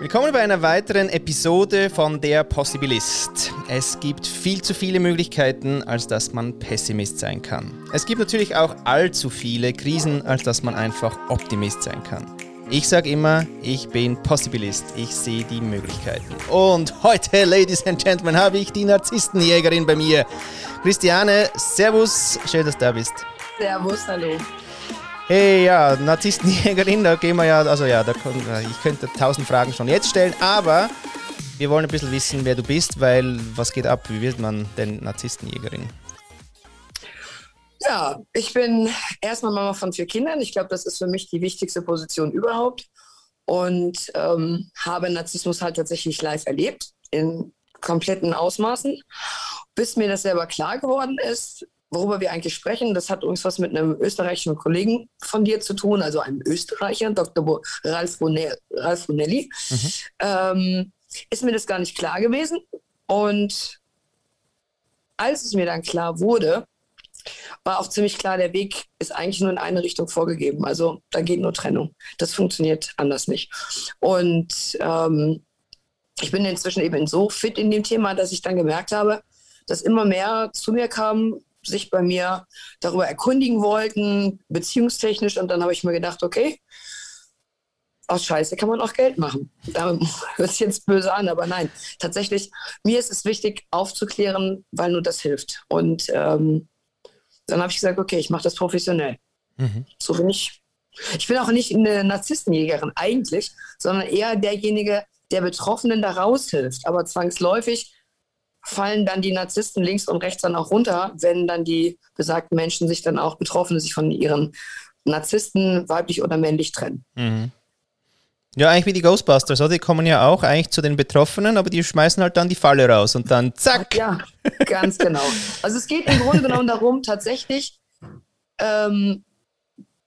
Willkommen bei einer weiteren Episode von Der Possibilist. Es gibt viel zu viele Möglichkeiten, als dass man Pessimist sein kann. Es gibt natürlich auch allzu viele Krisen, als dass man einfach Optimist sein kann. Ich sage immer, ich bin Possibilist. Ich sehe die Möglichkeiten. Und heute, Ladies and Gentlemen, habe ich die Narzisstenjägerin bei mir. Christiane, Servus, schön, dass du da bist. Servus, hallo. Hey, ja, Narzisstenjägerin, da gehen wir ja, also ja, da kann, ich könnte tausend Fragen schon jetzt stellen, aber wir wollen ein bisschen wissen, wer du bist, weil was geht ab? Wie wird man denn Narzisstenjägerin? Ja, ich bin erstmal Mama von vier Kindern. Ich glaube, das ist für mich die wichtigste Position überhaupt. Und ähm, habe Narzissmus halt tatsächlich live erlebt, in kompletten Ausmaßen. Bis mir das selber klar geworden ist, worüber wir eigentlich sprechen, das hat uns was mit einem österreichischen Kollegen von dir zu tun, also einem Österreicher, Dr. Ralf, Ralf Runelli, mhm. ähm, ist mir das gar nicht klar gewesen. Und als es mir dann klar wurde, war auch ziemlich klar, der Weg ist eigentlich nur in eine Richtung vorgegeben. Also da geht nur Trennung. Das funktioniert anders nicht. Und ähm, ich bin inzwischen eben so fit in dem Thema, dass ich dann gemerkt habe, dass immer mehr zu mir kam, sich bei mir darüber erkundigen wollten, beziehungstechnisch. Und dann habe ich mir gedacht, okay, aus Scheiße kann man auch Geld machen. Da hört es jetzt böse an, aber nein, tatsächlich, mir ist es wichtig aufzuklären, weil nur das hilft. Und ähm, dann habe ich gesagt, okay, ich mache das professionell. Mhm. So bin ich. Ich bin auch nicht eine Narzisstenjägerin eigentlich, sondern eher derjenige, der Betroffenen da raushilft. Aber zwangsläufig fallen dann die Narzissten links und rechts dann auch runter, wenn dann die besagten Menschen sich dann auch Betroffene sich von ihren Narzissten, weiblich oder männlich trennen. Mhm. Ja, eigentlich wie die Ghostbusters, oder? Die kommen ja auch eigentlich zu den Betroffenen, aber die schmeißen halt dann die Falle raus und dann zack. Ja, ganz genau. Also es geht im Grunde genommen darum, tatsächlich ähm,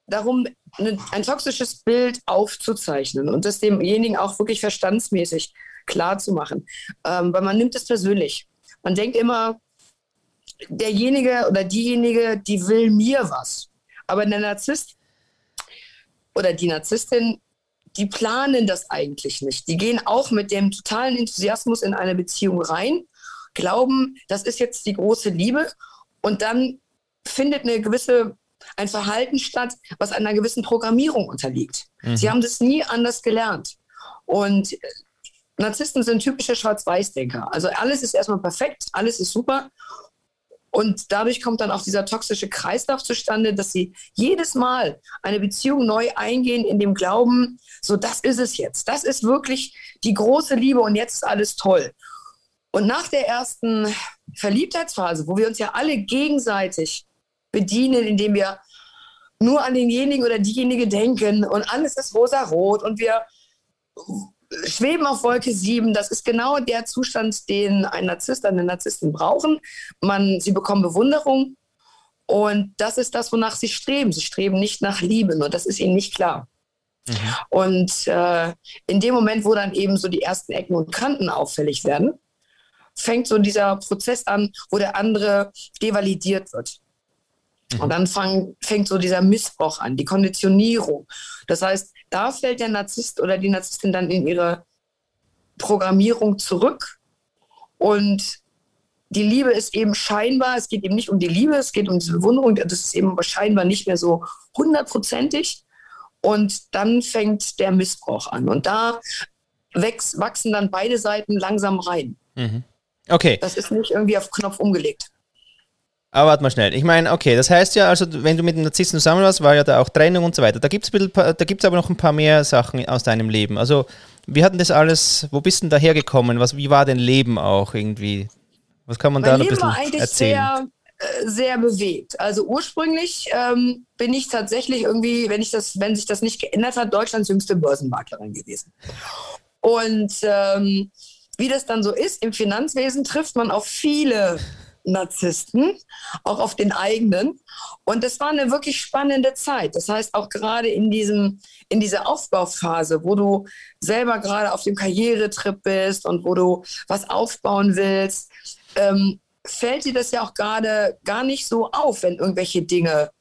darum, ne, ein toxisches Bild aufzuzeichnen und das demjenigen auch wirklich verstandsmäßig klar zu machen. Ähm, weil man nimmt es persönlich. Man denkt immer, derjenige oder diejenige, die will mir was. Aber der Narzisst oder die Narzisstin, die planen das eigentlich nicht. Die gehen auch mit dem totalen Enthusiasmus in eine Beziehung rein, glauben, das ist jetzt die große Liebe und dann findet eine gewisse ein Verhalten statt, was einer gewissen Programmierung unterliegt. Mhm. Sie haben das nie anders gelernt. Und Narzissten sind typische Schwarz-Weiß-Denker. Also alles ist erstmal perfekt, alles ist super. Und dadurch kommt dann auch dieser toxische Kreislauf zustande, dass sie jedes Mal eine Beziehung neu eingehen in dem Glauben, so das ist es jetzt. Das ist wirklich die große Liebe und jetzt ist alles toll. Und nach der ersten Verliebtheitsphase, wo wir uns ja alle gegenseitig bedienen, indem wir nur an denjenigen oder diejenige denken und alles ist rosa-rot und wir schweben auf Wolke 7. Das ist genau der Zustand, den ein Narzisst, eine Narzisstin brauchen. Man, sie bekommen Bewunderung und das ist das, wonach sie streben. Sie streben nicht nach Liebe, nur das ist ihnen nicht klar. Mhm. Und äh, in dem Moment, wo dann eben so die ersten Ecken und Kanten auffällig werden, fängt so dieser Prozess an, wo der andere devalidiert wird. Und dann fang, fängt so dieser Missbrauch an, die Konditionierung. Das heißt, da fällt der Narzisst oder die Narzisstin dann in ihre Programmierung zurück. Und die Liebe ist eben scheinbar, es geht eben nicht um die Liebe, es geht um diese Bewunderung, das ist eben scheinbar nicht mehr so hundertprozentig. Und dann fängt der Missbrauch an. Und da wächst, wachsen dann beide Seiten langsam rein. Mhm. Okay. Das ist nicht irgendwie auf Knopf umgelegt. Aber warte mal schnell. Ich meine, okay, das heißt ja, also wenn du mit dem Narzissten zusammen warst, war ja da auch Trennung und so weiter. Da gibt es aber noch ein paar mehr Sachen aus deinem Leben. Also, wie hat denn das alles, wo bist du denn da hergekommen? Was, wie war dein Leben auch irgendwie? Was kann man mein da noch ein bisschen war eigentlich erzählen? Sehr, äh, sehr bewegt. Also ursprünglich ähm, bin ich tatsächlich irgendwie, wenn ich das, wenn sich das nicht geändert hat, Deutschlands jüngste Börsenmaklerin gewesen. Und ähm, wie das dann so ist, im Finanzwesen trifft man auf viele Narzissten, auch auf den eigenen. Und das war eine wirklich spannende Zeit. Das heißt, auch gerade in, diesem, in dieser Aufbauphase, wo du selber gerade auf dem Karrieretrip bist und wo du was aufbauen willst, ähm, fällt dir das ja auch gerade gar nicht so auf, wenn irgendwelche Dinge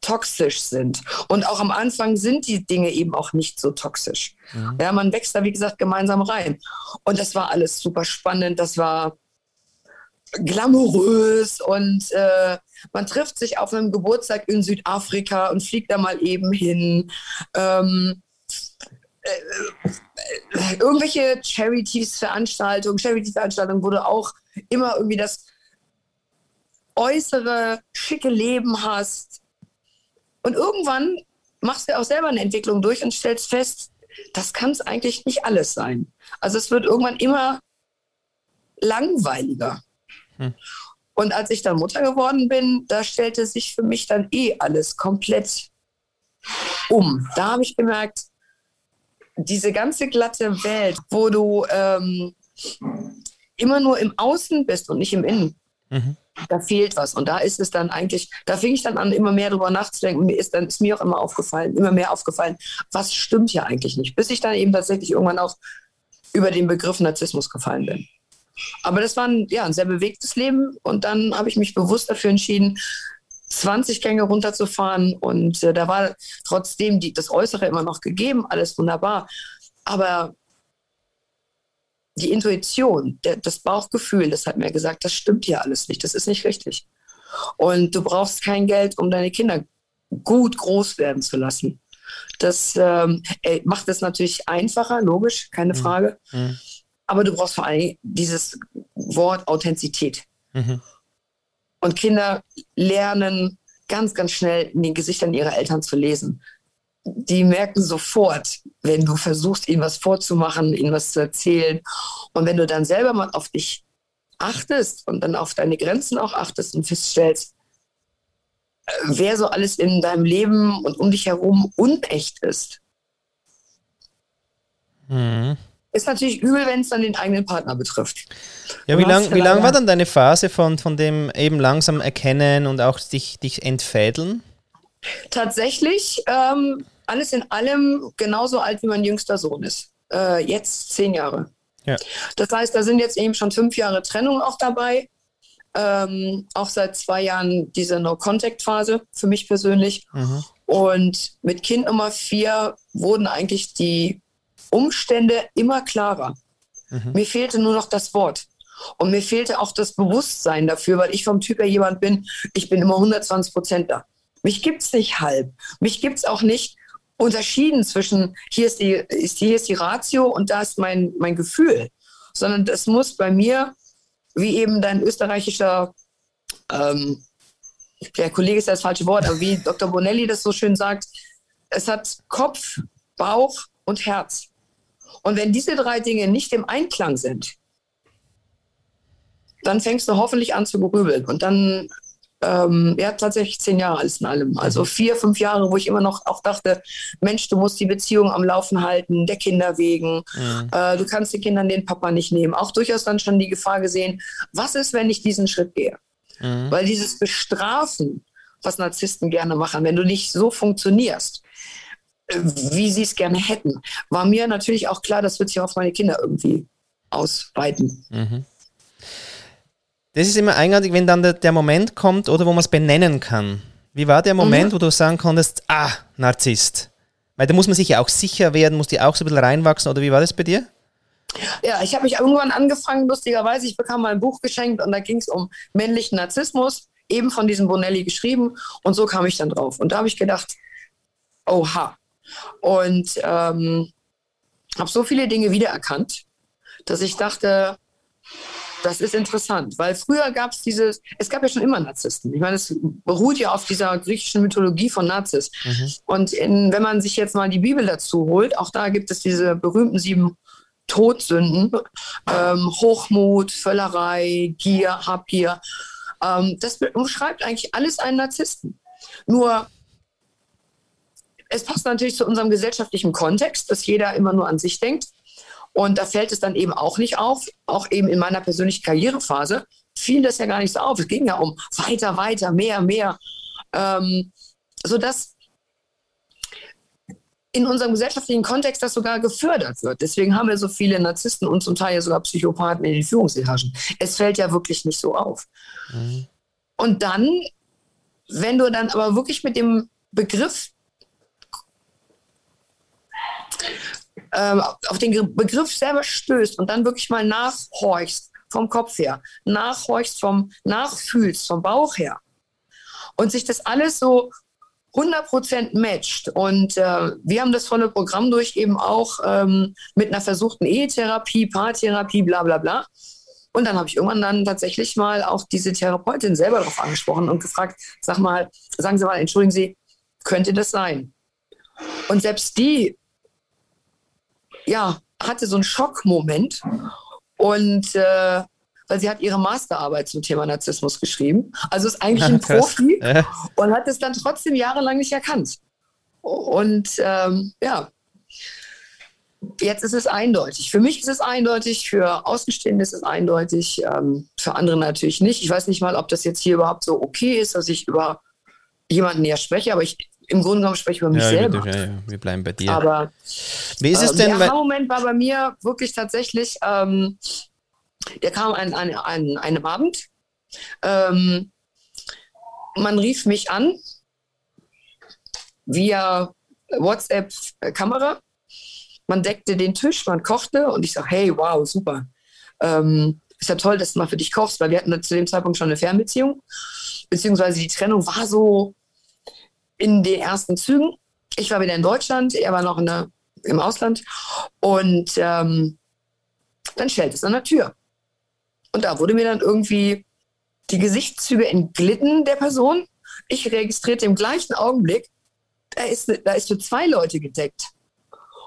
toxisch sind. Und auch am Anfang sind die Dinge eben auch nicht so toxisch. Mhm. Ja, man wächst da, wie gesagt, gemeinsam rein. Und das war alles super spannend. Das war glamourös und äh, man trifft sich auf einem Geburtstag in Südafrika und fliegt da mal eben hin. Ähm, äh, äh, irgendwelche Charities-Veranstaltungen, Charity-Veranstaltungen, wo du auch immer irgendwie das äußere, schicke Leben hast. Und irgendwann machst du auch selber eine Entwicklung durch und stellst fest, das kann es eigentlich nicht alles sein. Also es wird irgendwann immer langweiliger. Hm. Und als ich dann Mutter geworden bin, da stellte sich für mich dann eh alles komplett um. Da habe ich gemerkt, diese ganze glatte Welt, wo du ähm, immer nur im Außen bist und nicht im Innen, mhm. da fehlt was. Und da ist es dann eigentlich, da fing ich dann an, immer mehr drüber nachzudenken. Und mir ist dann ist mir auch immer aufgefallen, immer mehr aufgefallen, was stimmt hier eigentlich nicht. Bis ich dann eben tatsächlich irgendwann auch über den Begriff Narzissmus gefallen bin. Aber das war ein, ja, ein sehr bewegtes Leben und dann habe ich mich bewusst dafür entschieden, 20 Gänge runterzufahren und äh, da war trotzdem die, das Äußere immer noch gegeben, alles wunderbar. Aber die Intuition, der, das Bauchgefühl, das hat mir gesagt, das stimmt hier alles nicht, das ist nicht richtig. Und du brauchst kein Geld, um deine Kinder gut groß werden zu lassen. Das ähm, macht es natürlich einfacher, logisch, keine mhm. Frage. Mhm. Aber du brauchst vor allem dieses Wort Authentizität. Mhm. Und Kinder lernen ganz, ganz schnell in den Gesichtern ihrer Eltern zu lesen. Die merken sofort, wenn du versuchst, ihnen was vorzumachen, ihnen was zu erzählen. Und wenn du dann selber mal auf dich achtest und dann auf deine Grenzen auch achtest und feststellst, wer so alles in deinem Leben und um dich herum unecht ist, mhm. Ist natürlich übel, wenn es dann den eigenen Partner betrifft. Ja, wie lange lang war dann deine Phase von, von dem eben langsam erkennen und auch dich, dich entfädeln? Tatsächlich ähm, alles in allem genauso alt wie mein jüngster Sohn ist. Äh, jetzt zehn Jahre. Ja. Das heißt, da sind jetzt eben schon fünf Jahre Trennung auch dabei. Ähm, auch seit zwei Jahren diese No-Contact-Phase für mich persönlich. Mhm. Und mit Kind Nummer vier wurden eigentlich die Umstände immer klarer. Mhm. Mir fehlte nur noch das Wort. Und mir fehlte auch das Bewusstsein dafür, weil ich vom Typ her jemand bin, ich bin immer 120 Prozent da. Mich gibt es nicht halb. Mich gibt es auch nicht unterschieden zwischen hier ist, die, ist, hier ist die Ratio und da ist mein, mein Gefühl. Sondern das muss bei mir, wie eben dein österreichischer, ähm, der Kollege ist das falsche Wort, aber wie Dr. Bonelli das so schön sagt, es hat Kopf, Bauch und Herz. Und wenn diese drei Dinge nicht im Einklang sind, dann fängst du hoffentlich an zu grübeln. Und dann, ähm, ja, tatsächlich zehn Jahre alles in allem. Also mhm. vier, fünf Jahre, wo ich immer noch auch dachte, Mensch, du musst die Beziehung am Laufen halten, der Kinder wegen. Mhm. Äh, du kannst den Kindern den Papa nicht nehmen. Auch durchaus dann schon die Gefahr gesehen, was ist, wenn ich diesen Schritt gehe? Mhm. Weil dieses Bestrafen, was Narzissten gerne machen, wenn du nicht so funktionierst, wie sie es gerne hätten. War mir natürlich auch klar, das wird sich auf meine Kinder irgendwie ausweiten. Mhm. Das ist immer eigenartig, wenn dann der, der Moment kommt, oder wo man es benennen kann. Wie war der Moment, mhm. wo du sagen konntest, ah, Narzisst? Weil da muss man sich ja auch sicher werden, muss die auch so ein bisschen reinwachsen, oder wie war das bei dir? Ja, ich habe mich irgendwann angefangen, lustigerweise, ich bekam mal ein Buch geschenkt und da ging es um männlichen Narzissmus, eben von diesem Bonelli geschrieben und so kam ich dann drauf. Und da habe ich gedacht, oha, und ähm, habe so viele Dinge wiedererkannt, dass ich dachte, das ist interessant, weil früher gab es dieses, es gab ja schon immer Narzissten. Ich meine, es beruht ja auf dieser griechischen Mythologie von Nazis. Mhm. Und in, wenn man sich jetzt mal die Bibel dazu holt, auch da gibt es diese berühmten sieben Todsünden, ähm, Hochmut, Völlerei, Gier, Habgier. Ähm, das umschreibt eigentlich alles einen Narzissten. Nur es passt natürlich zu unserem gesellschaftlichen Kontext, dass jeder immer nur an sich denkt. Und da fällt es dann eben auch nicht auf, auch eben in meiner persönlichen Karrierephase fiel das ja gar nicht so auf. Es ging ja um weiter, weiter, mehr, mehr. Ähm, sodass in unserem gesellschaftlichen Kontext das sogar gefördert wird. Deswegen haben wir so viele Narzissten und zum Teil ja sogar Psychopathen in den Führungsetagen. Es fällt ja wirklich nicht so auf. Mhm. Und dann, wenn du dann aber wirklich mit dem Begriff ähm, auf den Begriff selber stößt und dann wirklich mal nachhorchst vom Kopf her, nachhorchst vom Nachfühlst vom Bauch her und sich das alles so 100% matcht. Und äh, wir haben das volle Programm durch eben auch ähm, mit einer versuchten Ehetherapie, Paartherapie, bla bla bla. Und dann habe ich irgendwann dann tatsächlich mal auch diese Therapeutin selber darauf angesprochen und gefragt, sag mal, sagen Sie mal, entschuldigen Sie, könnte das sein? Und selbst die, ja, hatte so einen Schockmoment und äh, weil sie hat ihre Masterarbeit zum Thema Narzissmus geschrieben. Also ist eigentlich ein Profi und hat es dann trotzdem jahrelang nicht erkannt. Und ähm, ja, jetzt ist es eindeutig. Für mich ist es eindeutig, für Außenstehende ist es eindeutig, ähm, für andere natürlich nicht. Ich weiß nicht mal, ob das jetzt hier überhaupt so okay ist, dass ich über jemanden näher spreche, aber ich im Grunde genommen spreche ich über mich ja, selber. Ja, ja, wir bleiben bei dir. Aber wie ist es äh, denn? Der Moment war bei mir wirklich tatsächlich, ähm, der kam an, an, an einem Abend. Ähm, man rief mich an via WhatsApp-Kamera. Man deckte den Tisch, man kochte und ich sage, hey, wow, super. Ähm, ist ja toll, dass du mal für dich kochst, weil wir hatten zu dem Zeitpunkt schon eine Fernbeziehung. Beziehungsweise die Trennung war so in den ersten Zügen. Ich war wieder in Deutschland, er war noch der, im Ausland. Und ähm, dann schellt es an der Tür. Und da wurde mir dann irgendwie die Gesichtszüge entglitten der Person. Ich registrierte im gleichen Augenblick, da ist, da ist für zwei Leute gedeckt.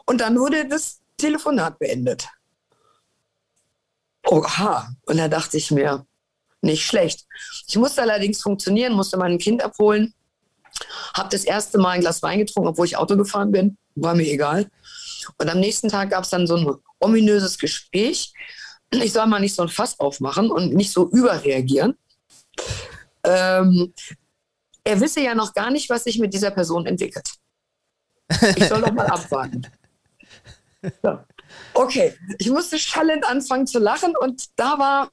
Und dann wurde das Telefonat beendet. Oha. Und da dachte ich mir, nicht schlecht. Ich musste allerdings funktionieren, musste mein Kind abholen, habe das erste Mal ein Glas Wein getrunken, obwohl ich Auto gefahren bin, war mir egal. Und am nächsten Tag gab es dann so ein ominöses Gespräch ich soll mal nicht so ein Fass aufmachen und nicht so überreagieren. Ähm, er wisse ja noch gar nicht, was sich mit dieser Person entwickelt. Ich soll doch mal abwarten. So. Okay, ich musste schallend anfangen zu lachen und da war,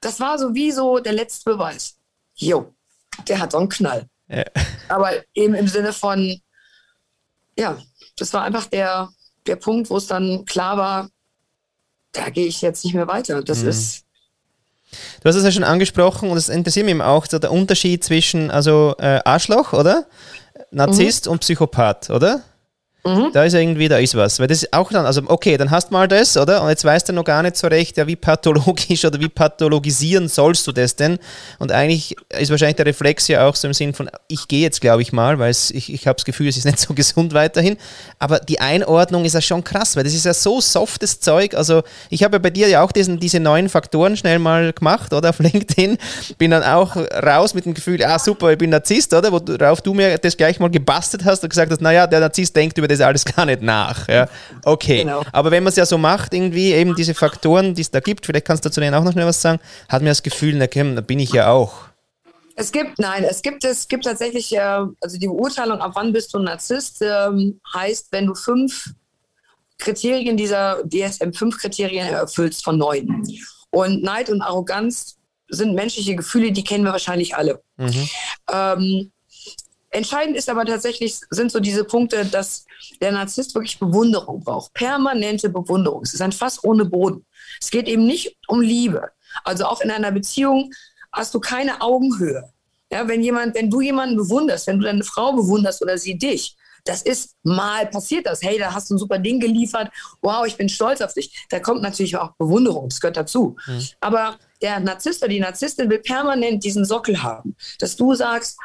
das war so wie so der letzte Beweis. Jo, der hat so einen Knall. Ja. Aber eben im Sinne von, ja, das war einfach der, der Punkt, wo es dann klar war, da gehe ich jetzt nicht mehr weiter. Das mhm. ist. Du hast es ja schon angesprochen und es interessiert mich auch so der Unterschied zwischen also äh, Arschloch, oder? Narzisst mhm. und Psychopath, oder? Mhm. Da ist irgendwie, da ist was. Weil das ist auch dann, also okay, dann hast du mal das, oder? Und jetzt weißt du noch gar nicht so recht, ja, wie pathologisch oder wie pathologisieren sollst du das denn? Und eigentlich ist wahrscheinlich der Reflex ja auch so im Sinn von, ich gehe jetzt, glaube ich mal, weil ich, ich habe das Gefühl, es ist nicht so gesund weiterhin. Aber die Einordnung ist ja schon krass, weil das ist ja so softes Zeug. Also ich habe ja bei dir ja auch diesen, diese neuen Faktoren schnell mal gemacht, oder? Auf LinkedIn. Bin dann auch raus mit dem Gefühl, ah super, ich bin Narzisst, oder? Worauf du mir das gleich mal gebastelt hast und gesagt hast, naja, der Narzisst denkt über das alles gar nicht nach. Ja. Okay, genau. aber wenn man es ja so macht, irgendwie eben diese Faktoren, die es da gibt, vielleicht kannst du zu denen auch noch schnell was sagen, hat mir das Gefühl, na komm, da bin ich ja auch. Es gibt, nein, es gibt, es gibt tatsächlich, äh, also die Beurteilung, ab wann bist du ein Narzisst, ähm, heißt, wenn du fünf Kriterien dieser DSM 5 Kriterien erfüllst von neun. Und Neid und Arroganz sind menschliche Gefühle, die kennen wir wahrscheinlich alle. Mhm. Ähm, Entscheidend ist aber tatsächlich, sind so diese Punkte, dass der Narzisst wirklich Bewunderung braucht. Permanente Bewunderung. Es ist ein Fass ohne Boden. Es geht eben nicht um Liebe. Also auch in einer Beziehung hast du keine Augenhöhe. Ja, wenn jemand, wenn du jemanden bewunderst, wenn du deine Frau bewunderst oder sie dich, das ist mal passiert das. Hey, da hast du ein super Ding geliefert. Wow, ich bin stolz auf dich. Da kommt natürlich auch Bewunderung. Das gehört dazu. Mhm. Aber der Narzisst oder die Narzisstin will permanent diesen Sockel haben, dass du sagst,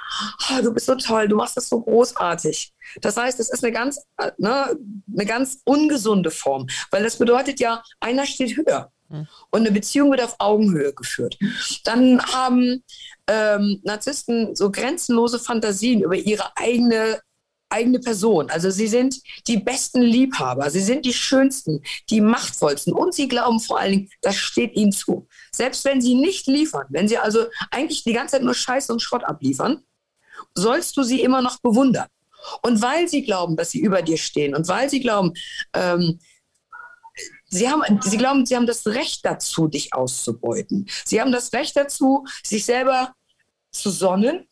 oh, du bist so toll, du machst das so großartig. Das heißt, es ist eine ganz, ne, eine ganz ungesunde Form, weil das bedeutet ja, einer steht höher. Hm. Und eine Beziehung wird auf Augenhöhe geführt. Dann haben ähm, Narzissten so grenzenlose Fantasien über ihre eigene eigene Person. Also sie sind die besten Liebhaber, sie sind die schönsten, die machtvollsten und sie glauben vor allen Dingen, das steht ihnen zu. Selbst wenn sie nicht liefern, wenn sie also eigentlich die ganze Zeit nur Scheiß und Schrott abliefern, sollst du sie immer noch bewundern. Und weil sie glauben, dass sie über dir stehen und weil sie glauben, ähm, Sie haben, sie glauben, sie haben das Recht dazu, dich auszubeuten. Sie haben das Recht dazu, sich selber zu sonnen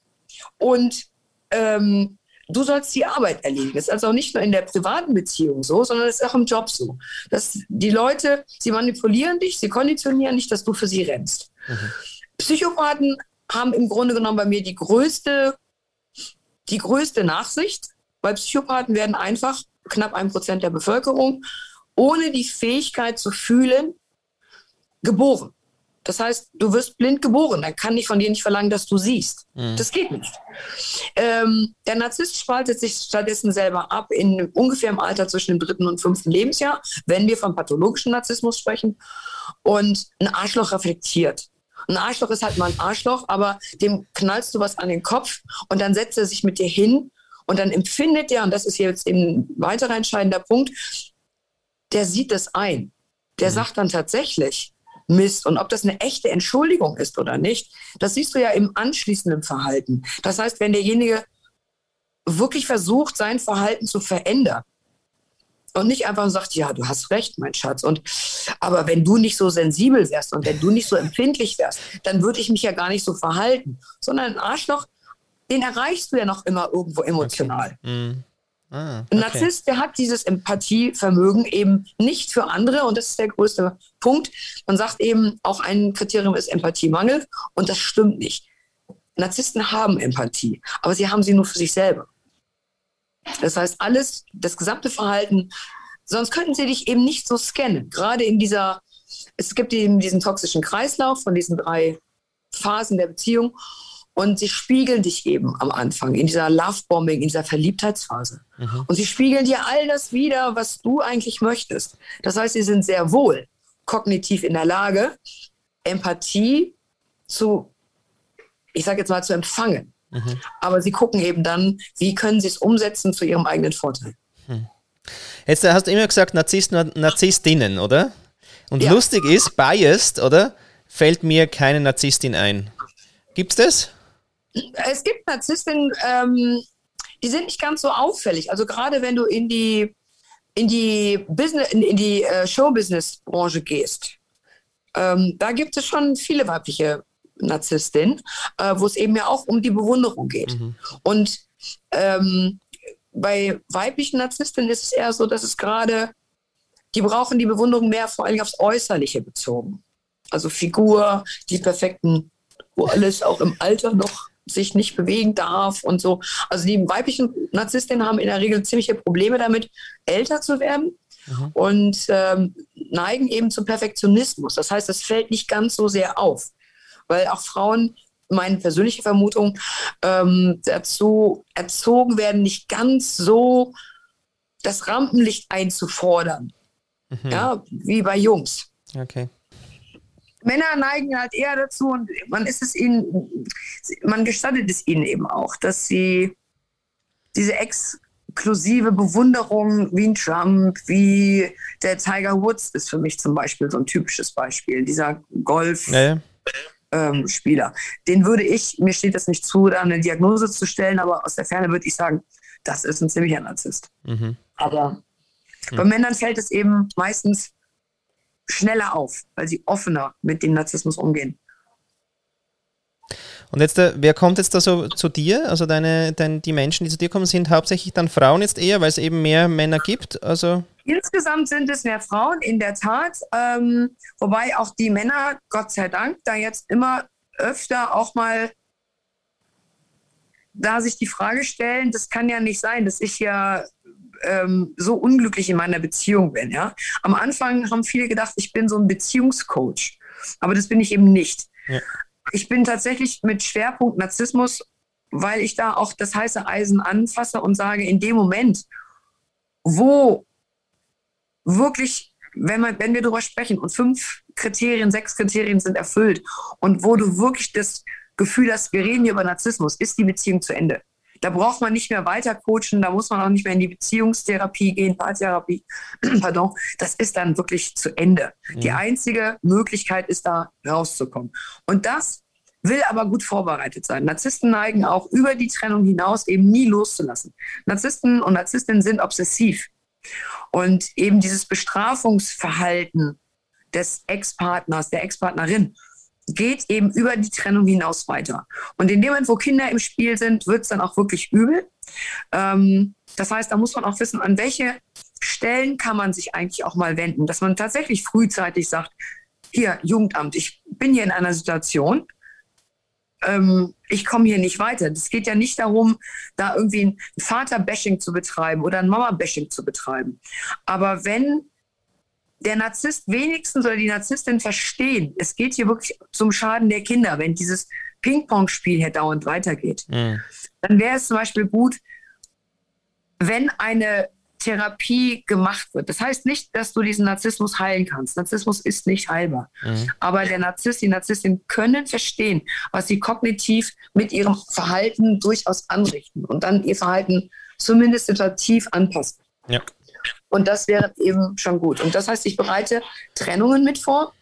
und ähm, du sollst die Arbeit erledigen. Das ist also nicht nur in der privaten Beziehung so, sondern es ist auch im Job so. Dass die Leute, sie manipulieren dich, sie konditionieren dich, dass du für sie rennst. Mhm. Psychopathen haben im Grunde genommen bei mir die größte, die größte Nachsicht, weil Psychopathen werden einfach knapp ein Prozent der Bevölkerung ohne die Fähigkeit zu fühlen geboren. Das heißt, du wirst blind geboren, dann kann ich von dir nicht verlangen, dass du siehst. Mhm. Das geht nicht. Ähm, der Narzisst spaltet sich stattdessen selber ab in ungefähr im Alter zwischen dem dritten und fünften Lebensjahr, wenn wir vom pathologischen Narzissmus sprechen. Und ein Arschloch reflektiert. Ein Arschloch ist halt mal ein Arschloch, aber dem knallst du was an den Kopf und dann setzt er sich mit dir hin und dann empfindet er, und das ist jetzt ein weiterer entscheidender Punkt, der sieht das ein. Der mhm. sagt dann tatsächlich, Mist. Und ob das eine echte Entschuldigung ist oder nicht, das siehst du ja im anschließenden Verhalten. Das heißt, wenn derjenige wirklich versucht, sein Verhalten zu verändern und nicht einfach sagt, ja, du hast recht, mein Schatz. Und aber wenn du nicht so sensibel wärst und wenn du nicht so empfindlich wärst, dann würde ich mich ja gar nicht so verhalten. Sondern ein Arschloch, den erreichst du ja noch immer irgendwo emotional. Okay. Mm. Ah. Ein Narzisst, der hat dieses Empathievermögen eben nicht für andere und das ist der größte Punkt. Man sagt eben, auch ein Kriterium ist Empathiemangel und das stimmt nicht. Narzissten haben Empathie, aber sie haben sie nur für sich selber. Das heißt, alles, das gesamte Verhalten, sonst könnten sie dich eben nicht so scannen. Gerade in dieser, es gibt eben diesen toxischen Kreislauf von diesen drei Phasen der Beziehung. Und sie spiegeln dich eben am Anfang in dieser Lovebombing, in dieser Verliebtheitsphase. Mhm. Und sie spiegeln dir all das wieder, was du eigentlich möchtest. Das heißt, sie sind sehr wohl kognitiv in der Lage, Empathie zu, ich sage jetzt mal, zu empfangen. Mhm. Aber sie gucken eben dann, wie können sie es umsetzen zu ihrem eigenen Vorteil. Mhm. Jetzt hast du immer gesagt, Narzissten und Narzisstinnen, oder? Und ja. lustig ist, biased, oder? Fällt mir keine Narzisstin ein. Gibt's das? Es gibt Narzisstinnen, ähm, die sind nicht ganz so auffällig. Also gerade wenn du in die in die Business, in, in die äh, Showbusiness-Branche gehst, ähm, da gibt es schon viele weibliche Narzisstinnen, äh, wo es eben ja auch um die Bewunderung geht. Mhm. Und ähm, bei weiblichen Narzisstinnen ist es eher so, dass es gerade, die brauchen die Bewunderung mehr vor allem aufs Äußerliche bezogen. Also Figur, die perfekten, wo alles auch im Alter noch sich nicht bewegen darf und so. Also die weiblichen Narzisstinnen haben in der Regel ziemliche Probleme damit, älter zu werden mhm. und ähm, neigen eben zum Perfektionismus. Das heißt, es fällt nicht ganz so sehr auf, weil auch Frauen, meine persönliche Vermutung, ähm, dazu erzogen werden, nicht ganz so das Rampenlicht einzufordern. Mhm. Ja, wie bei Jungs. Okay. Männer neigen halt eher dazu und man ist es ihnen, man gestattet es ihnen eben auch, dass sie diese exklusive Bewunderung wie ein Trump, wie der Tiger Woods ist für mich zum Beispiel so ein typisches Beispiel, dieser Golf. Ja, ähm, Spieler. Den würde ich, mir steht das nicht zu, da eine Diagnose zu stellen, aber aus der Ferne würde ich sagen, das ist ein ziemlicher Narzisst. Mhm. Aber mhm. bei Männern fällt es eben meistens schneller auf, weil sie offener mit dem Narzissmus umgehen. Und jetzt, äh, wer kommt jetzt da so zu dir? Also deine, dein, die Menschen, die zu dir kommen, sind hauptsächlich dann Frauen jetzt eher, weil es eben mehr Männer gibt? Also Insgesamt sind es mehr Frauen, in der Tat. Ähm, wobei auch die Männer, Gott sei Dank, da jetzt immer öfter auch mal da sich die Frage stellen, das kann ja nicht sein, dass ich ja ähm, so unglücklich in meiner Beziehung bin. Ja? Am Anfang haben viele gedacht, ich bin so ein Beziehungscoach. Aber das bin ich eben nicht. Ja. Ich bin tatsächlich mit Schwerpunkt Narzissmus, weil ich da auch das heiße Eisen anfasse und sage, in dem Moment, wo wirklich, wenn, man, wenn wir darüber sprechen und fünf Kriterien, sechs Kriterien sind erfüllt und wo du wirklich das Gefühl hast, wir reden hier über Narzissmus, ist die Beziehung zu Ende. Da braucht man nicht mehr weiter coachen, da muss man auch nicht mehr in die Beziehungstherapie gehen, Paartherapie. Pardon, das ist dann wirklich zu Ende. Mhm. Die einzige Möglichkeit ist da rauszukommen. Und das will aber gut vorbereitet sein. Narzissten neigen auch über die Trennung hinaus eben nie loszulassen. Narzissten und Narzisstinnen sind obsessiv. Und eben dieses Bestrafungsverhalten des Ex-Partners, der Ex-Partnerin, geht eben über die Trennung hinaus weiter. Und in dem Moment, wo Kinder im Spiel sind, wird es dann auch wirklich übel. Ähm, das heißt, da muss man auch wissen, an welche Stellen kann man sich eigentlich auch mal wenden, dass man tatsächlich frühzeitig sagt, hier, Jugendamt, ich bin hier in einer Situation, ähm, ich komme hier nicht weiter. Es geht ja nicht darum, da irgendwie ein Vater-Bashing zu betreiben oder ein Mama-Bashing zu betreiben. Aber wenn der Narzisst wenigstens oder die Narzisstin verstehen, es geht hier wirklich zum Schaden der Kinder, wenn dieses Ping-Pong-Spiel hier dauernd weitergeht, mhm. dann wäre es zum Beispiel gut, wenn eine Therapie gemacht wird. Das heißt nicht, dass du diesen Narzissmus heilen kannst. Narzissmus ist nicht heilbar. Mhm. Aber der Narzisst, die Narzisstin können verstehen, was sie kognitiv mit ihrem Verhalten durchaus anrichten und dann ihr Verhalten zumindest situativ anpassen. Ja. Und das wäre eben schon gut. Und das heißt, ich bereite Trennungen mit vor.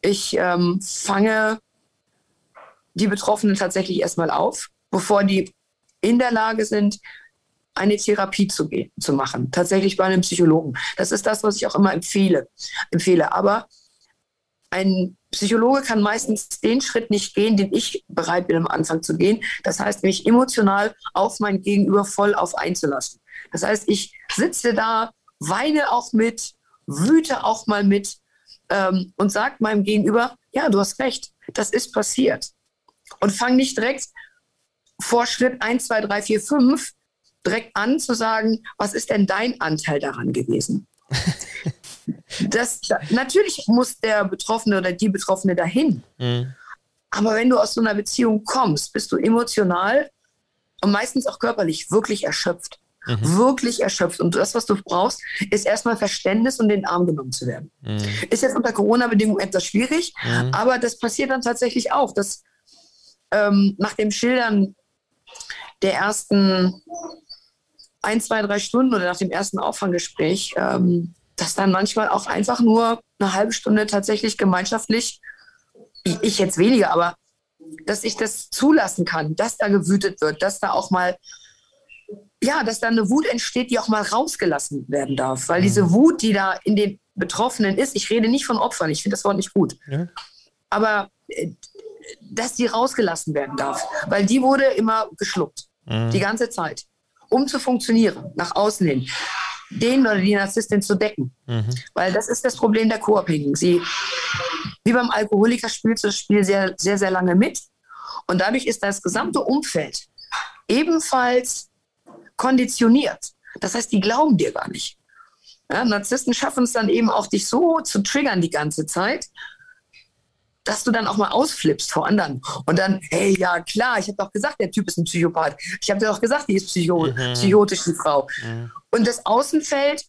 Ich ähm, fange die Betroffenen tatsächlich erstmal auf, bevor die in der Lage sind, eine Therapie zu, gehen, zu machen, tatsächlich bei einem Psychologen. Das ist das, was ich auch immer empfehle. empfehle. Aber ein Psychologe kann meistens den Schritt nicht gehen, den ich bereit bin, am Anfang zu gehen. Das heißt, mich emotional auf mein Gegenüber voll auf einzulassen. Das heißt, ich sitze da, weine auch mit, wüte auch mal mit ähm, und sage meinem Gegenüber, ja, du hast recht, das ist passiert. Und fange nicht direkt vor Schritt 1, 2, 3, 4, 5 direkt an zu sagen, was ist denn dein Anteil daran gewesen? das, natürlich muss der Betroffene oder die Betroffene dahin. Mhm. Aber wenn du aus so einer Beziehung kommst, bist du emotional und meistens auch körperlich wirklich erschöpft. Mhm. Wirklich erschöpft. Und das, was du brauchst, ist erstmal Verständnis und in den Arm genommen zu werden. Mhm. Ist jetzt unter Corona-Bedingungen etwas schwierig, mhm. aber das passiert dann tatsächlich auch, dass ähm, nach dem Schildern der ersten ein, zwei, drei Stunden oder nach dem ersten Auffanggespräch, ähm, dass dann manchmal auch einfach nur eine halbe Stunde tatsächlich gemeinschaftlich, ich jetzt weniger, aber dass ich das zulassen kann, dass da gewütet wird, dass da auch mal, ja, dass da eine Wut entsteht, die auch mal rausgelassen werden darf. Weil mhm. diese Wut, die da in den Betroffenen ist, ich rede nicht von Opfern, ich finde das Wort nicht gut, ja. aber äh, dass die rausgelassen werden darf, weil die wurde immer geschluckt, mhm. die ganze Zeit um zu funktionieren, nach außen hin, den oder die Narzisstin zu decken. Mhm. Weil das ist das Problem der Co-Abhängigen. Sie, wie beim Alkoholiker, spielt das Spiel sehr, sehr, sehr lange mit. Und dadurch ist das gesamte Umfeld ebenfalls konditioniert. Das heißt, die glauben dir gar nicht. Ja, Narzissten schaffen es dann eben auch, dich so zu triggern die ganze Zeit, dass du dann auch mal ausflippst vor anderen. Und dann, hey, ja klar, ich habe doch gesagt, der Typ ist ein Psychopath. Ich habe dir doch gesagt, die ist psycho mhm. psychotisch, die Frau. Mhm. Und das Außenfeld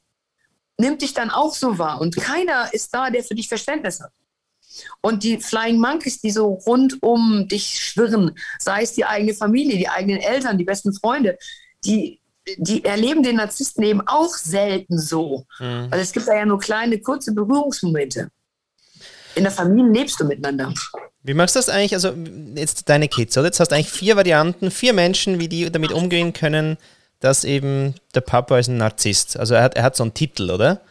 nimmt dich dann auch so wahr. Und keiner ist da, der für dich Verständnis hat. Und die Flying Monkeys, die so rund um dich schwirren, sei es die eigene Familie, die eigenen Eltern, die besten Freunde, die, die erleben den Narzissten eben auch selten so. Mhm. Weil es gibt da ja nur kleine, kurze Berührungsmomente in der Familie lebst du miteinander. Wie machst du das eigentlich? Also, jetzt deine Kids, oder? Jetzt hast du eigentlich vier Varianten, vier Menschen, wie die damit umgehen können, dass eben der Papa ist ein Narzisst. Also, er hat, er hat so einen Titel, oder?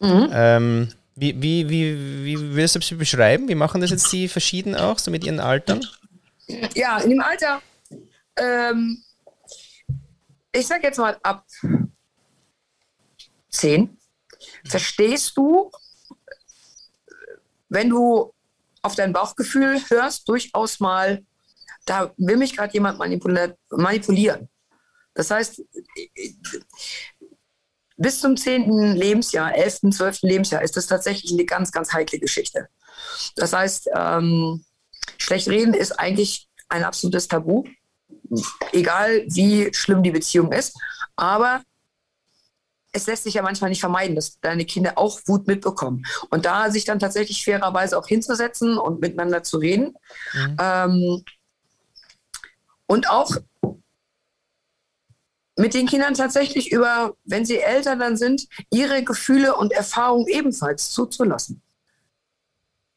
Mhm. Ähm, wie, wie, wie, wie würdest du das beschreiben? Wie machen das jetzt die verschieden auch, so mit ihren Altern? Ja, in dem Alter, ähm, ich sag jetzt mal ab zehn, verstehst du, wenn du auf dein Bauchgefühl hörst, durchaus mal, da will mich gerade jemand manipulieren. Das heißt, bis zum 10. Lebensjahr, 11., 12. Lebensjahr ist das tatsächlich eine ganz, ganz heikle Geschichte. Das heißt, ähm, schlecht reden ist eigentlich ein absolutes Tabu, egal wie schlimm die Beziehung ist. Aber es lässt sich ja manchmal nicht vermeiden, dass deine Kinder auch Wut mitbekommen. Und da sich dann tatsächlich fairerweise auch hinzusetzen und miteinander zu reden. Mhm. Ähm, und auch mit den Kindern tatsächlich über, wenn sie älter dann sind, ihre Gefühle und Erfahrungen ebenfalls zuzulassen.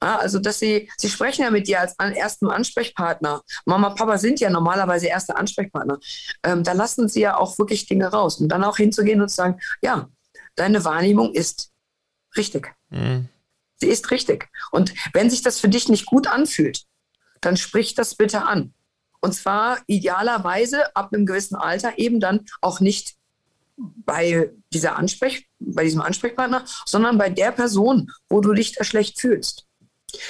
Ja, also, dass sie, sie sprechen ja mit dir als ersten Ansprechpartner. Mama, Papa sind ja normalerweise erste Ansprechpartner. Ähm, da lassen sie ja auch wirklich Dinge raus. Und dann auch hinzugehen und zu sagen, ja, deine Wahrnehmung ist richtig. Mhm. Sie ist richtig. Und wenn sich das für dich nicht gut anfühlt, dann sprich das bitte an. Und zwar idealerweise ab einem gewissen Alter eben dann auch nicht bei, dieser Ansprech, bei diesem Ansprechpartner, sondern bei der Person, wo du dich da schlecht fühlst.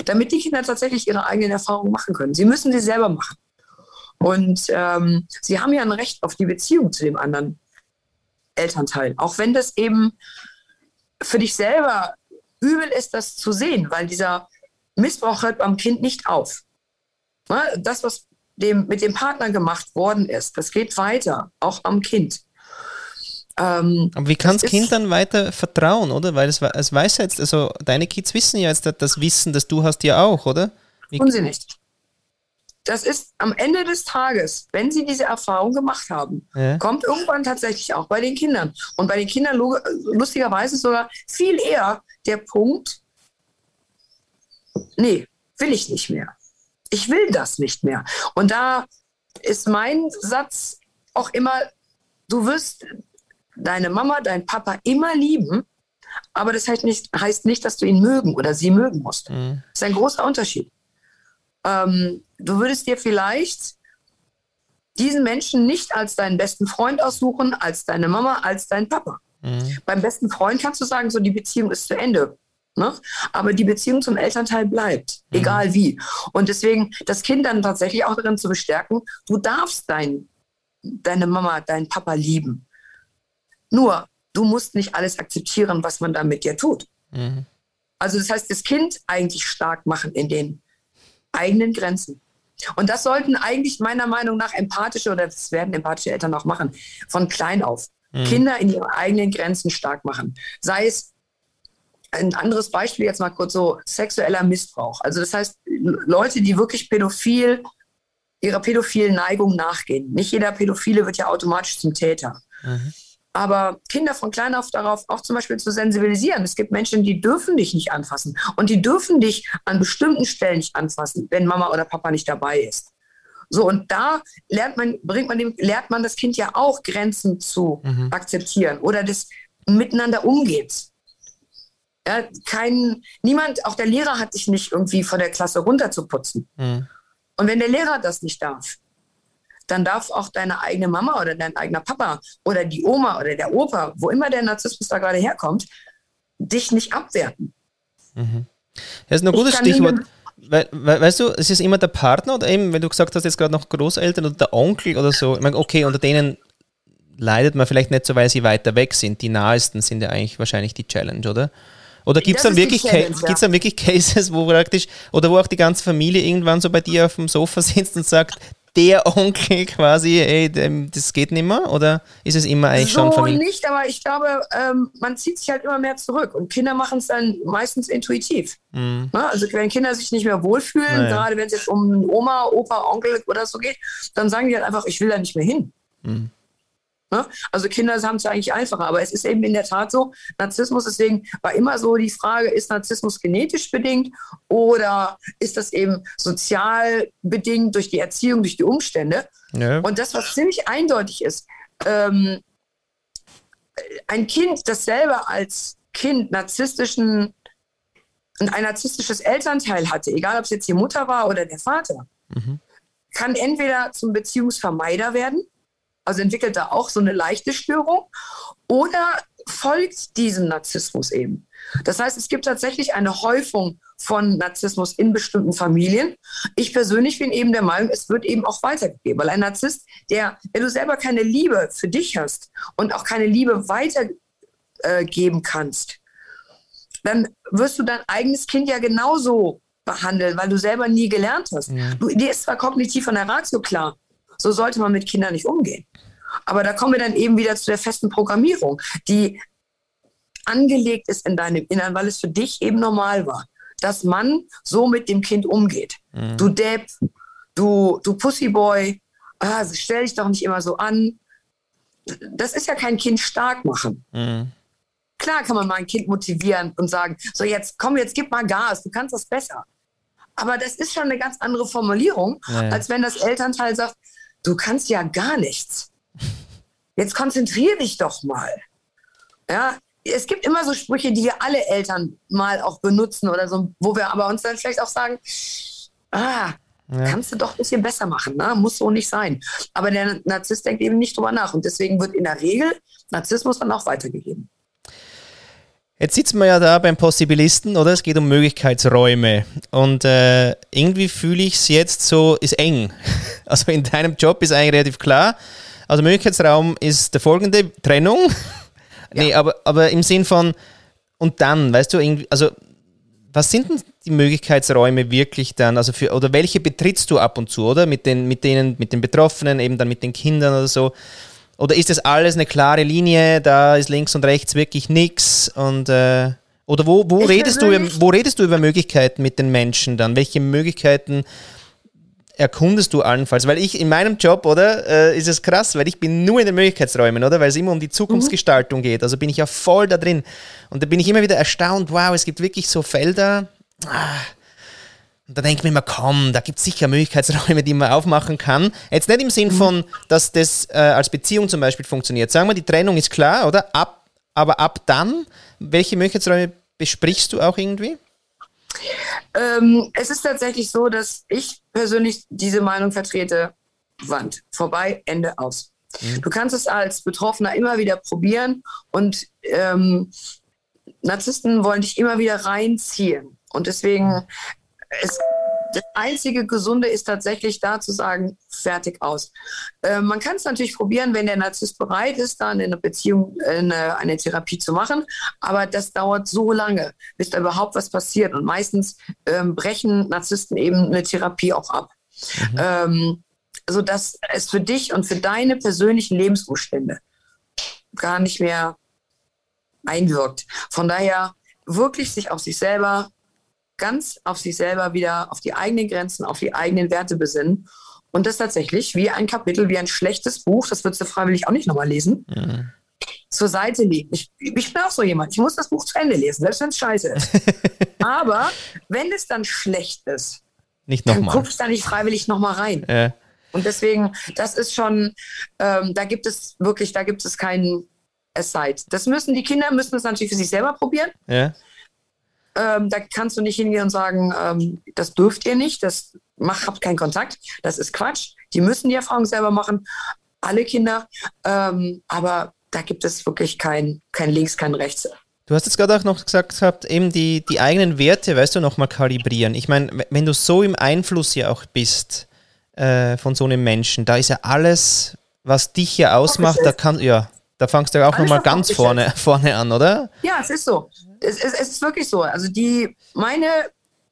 Damit die Kinder tatsächlich ihre eigenen Erfahrungen machen können. Sie müssen sie selber machen. Und ähm, sie haben ja ein Recht auf die Beziehung zu dem anderen Elternteil. Auch wenn das eben für dich selber übel ist, das zu sehen, weil dieser Missbrauch hört beim Kind nicht auf. Ne, das, was dem, mit dem Partner gemacht worden ist, das geht weiter, auch am Kind. Ähm, Aber wie kann das Kind dann weiter vertrauen, oder? Weil es, es weiß jetzt, also deine Kids wissen ja jetzt das Wissen, das du hast ja auch, oder? Wie tun sie nicht. Das ist am Ende des Tages, wenn sie diese Erfahrung gemacht haben, ja. kommt irgendwann tatsächlich auch bei den Kindern. Und bei den Kindern lustigerweise sogar viel eher der Punkt, nee, will ich nicht mehr. Ich will das nicht mehr. Und da ist mein Satz auch immer, du wirst deine Mama, dein Papa immer lieben, aber das heißt nicht, heißt nicht dass du ihn mögen oder sie mögen musst. Mhm. Das ist ein großer Unterschied. Ähm, du würdest dir vielleicht diesen Menschen nicht als deinen besten Freund aussuchen, als deine Mama, als dein Papa. Mhm. Beim besten Freund kannst du sagen, so die Beziehung ist zu Ende. Ne? Aber die Beziehung zum Elternteil bleibt, mhm. egal wie. Und deswegen das Kind dann tatsächlich auch darin zu bestärken, du darfst dein, deine Mama, deinen Papa lieben. Nur, du musst nicht alles akzeptieren, was man da mit dir tut. Mhm. Also das heißt, das Kind eigentlich stark machen in den eigenen Grenzen. Und das sollten eigentlich meiner Meinung nach empathische oder das werden empathische Eltern auch machen, von klein auf. Mhm. Kinder in ihren eigenen Grenzen stark machen. Sei es ein anderes Beispiel jetzt mal kurz so sexueller Missbrauch. Also das heißt, Leute, die wirklich pädophil ihrer pädophilen Neigung nachgehen. Nicht jeder Pädophile wird ja automatisch zum Täter. Mhm. Aber Kinder von klein auf darauf auch zum Beispiel zu sensibilisieren. Es gibt Menschen, die dürfen dich nicht anfassen. Und die dürfen dich an bestimmten Stellen nicht anfassen, wenn Mama oder Papa nicht dabei ist. So, und da lernt man, bringt man dem, lernt man das Kind ja auch, Grenzen zu mhm. akzeptieren oder das Miteinander umgeht. Ja, kein, niemand, auch der Lehrer hat dich nicht irgendwie von der Klasse runterzuputzen. Mhm. Und wenn der Lehrer das nicht darf, dann darf auch deine eigene Mama oder dein eigener Papa oder die Oma oder der Opa, wo immer der Narzissmus da gerade herkommt, dich nicht abwerten. Mhm. Das ist ein gutes Stichwort. We we weißt du, es ist immer der Partner oder eben, wenn du gesagt hast, jetzt gerade noch Großeltern oder der Onkel oder so. Ich meine, okay, unter denen leidet man vielleicht nicht so, weil sie weiter weg sind. Die nahesten sind ja eigentlich wahrscheinlich die Challenge, oder? Oder gibt es dann, wirklich ja. dann wirklich Cases, wo praktisch, oder wo auch die ganze Familie irgendwann so bei dir auf dem Sofa sitzt und sagt, der Onkel quasi, ey, das geht nicht mehr? Oder ist es immer eigentlich so schon Familie? nicht, aber ich glaube, ähm, man zieht sich halt immer mehr zurück und Kinder machen es dann meistens intuitiv. Mhm. Na, also wenn Kinder sich nicht mehr wohlfühlen, naja. gerade wenn es jetzt um Oma, Opa, Onkel oder so geht, dann sagen die halt einfach, ich will da nicht mehr hin. Mhm. Ne? Also Kinder haben es ja eigentlich einfacher, aber es ist eben in der Tat so, Narzissmus, deswegen war immer so die Frage, ist Narzissmus genetisch bedingt oder ist das eben sozial bedingt durch die Erziehung, durch die Umstände? Ja. Und das, was ziemlich eindeutig ist, ähm, ein Kind, das selber als Kind narzisstischen, ein narzisstisches Elternteil hatte, egal ob es jetzt die Mutter war oder der Vater, mhm. kann entweder zum Beziehungsvermeider werden, also entwickelt er auch so eine leichte Störung oder folgt diesem Narzissmus eben. Das heißt, es gibt tatsächlich eine Häufung von Narzissmus in bestimmten Familien. Ich persönlich bin eben der Meinung, es wird eben auch weitergegeben, weil ein Narzisst, der, wenn du selber keine Liebe für dich hast und auch keine Liebe weitergeben äh, kannst, dann wirst du dein eigenes Kind ja genauso behandeln, weil du selber nie gelernt hast. Ja. Du, dir ist zwar kognitiv von der Ratio klar, so sollte man mit Kindern nicht umgehen. Aber da kommen wir dann eben wieder zu der festen Programmierung, die angelegt ist in deinem Innern, weil es für dich eben normal war, dass man so mit dem Kind umgeht. Mhm. Du Depp, du, du Pussyboy, ah, stell dich doch nicht immer so an. Das ist ja kein Kind stark machen. Mhm. Klar kann man mal ein Kind motivieren und sagen, so jetzt komm, jetzt gib mal Gas, du kannst das besser. Aber das ist schon eine ganz andere Formulierung, ja, als wenn das Elternteil sagt, du kannst ja gar nichts. Jetzt konzentrier dich doch mal. Ja, es gibt immer so Sprüche, die wir alle Eltern mal auch benutzen oder so, wo wir aber uns dann vielleicht auch sagen, ah, ja. kannst du doch ein bisschen besser machen, ne? muss so nicht sein. Aber der Narzisst denkt eben nicht drüber nach und deswegen wird in der Regel Narzissmus dann auch weitergegeben. Jetzt sitzen wir ja da beim Possibilisten, oder? Es geht um Möglichkeitsräume. Und äh, irgendwie fühle ich es jetzt so, ist eng. Also in deinem Job ist eigentlich relativ klar. Also Möglichkeitsraum ist der folgende, Trennung. Ja. Nee, aber, aber im Sinn von, und dann, weißt du, also was sind denn die Möglichkeitsräume wirklich dann, also für, oder welche betrittst du ab und zu, oder? Mit den, mit denen, mit den Betroffenen, eben dann mit den Kindern oder so. Oder ist das alles eine klare Linie? Da ist links und rechts wirklich nichts und äh, oder wo, wo redest du wo redest du über Möglichkeiten mit den Menschen dann? Welche Möglichkeiten erkundest du allenfalls? Weil ich in meinem Job, oder, äh, ist es krass, weil ich bin nur in den Möglichkeitsräumen, oder? Weil es immer um die Zukunftsgestaltung mhm. geht. Also bin ich ja voll da drin. Und da bin ich immer wieder erstaunt, wow, es gibt wirklich so Felder. Ah, und da denke ich mir immer, komm, da gibt es sicher Möglichkeitsräume, die man aufmachen kann. Jetzt nicht im Sinn mhm. von, dass das äh, als Beziehung zum Beispiel funktioniert. Sagen wir, die Trennung ist klar, oder? Ab, aber ab dann, welche Möglichkeitsräume besprichst du auch irgendwie? Ähm, es ist tatsächlich so, dass ich persönlich diese Meinung vertrete. Wand, vorbei, Ende aus. Mhm. Du kannst es als Betroffener immer wieder probieren und ähm, Narzissten wollen dich immer wieder reinziehen. Und deswegen es, das einzige Gesunde ist tatsächlich da zu sagen, fertig aus. Äh, man kann es natürlich probieren, wenn der Narzisst bereit ist, dann in einer Beziehung eine, eine, Therapie zu machen, aber das dauert so lange, bis da überhaupt was passiert. Und meistens ähm, brechen Narzissten eben eine Therapie auch ab. Mhm. Ähm, sodass es für dich und für deine persönlichen Lebensumstände gar nicht mehr einwirkt. Von daher wirklich sich auf sich selber ganz auf sich selber wieder, auf die eigenen Grenzen, auf die eigenen Werte besinnen. Und das tatsächlich wie ein Kapitel, wie ein schlechtes Buch, das würdest du freiwillig auch nicht nochmal lesen, mhm. zur Seite legen. Ich, ich bin auch so jemand, ich muss das Buch zu Ende lesen, selbst wenn es scheiße ist. Aber wenn es dann schlecht ist, nicht noch dann mal. guckst du da nicht freiwillig nochmal rein. Ja. Und deswegen, das ist schon, ähm, da gibt es wirklich, da gibt es keinen Aside. Das müssen die Kinder müssen es natürlich für sich selber probieren. Ja. Ähm, da kannst du nicht hingehen und sagen, ähm, das dürft ihr nicht, das macht, habt keinen Kontakt. Das ist Quatsch. Die müssen die Erfahrung selber machen, alle Kinder. Ähm, aber da gibt es wirklich kein, kein Links, kein Rechts. Du hast jetzt gerade auch noch gesagt, gehabt, eben die, die eigenen Werte, weißt du, nochmal kalibrieren. Ich meine, wenn du so im Einfluss ja auch bist äh, von so einem Menschen, da ist ja alles, was dich ja ausmacht, da kann, ja, da fangst du ja auch nochmal ganz vorne, vorne an, oder? Ja, es ist so es, es, es ist wirklich so. Also die, meine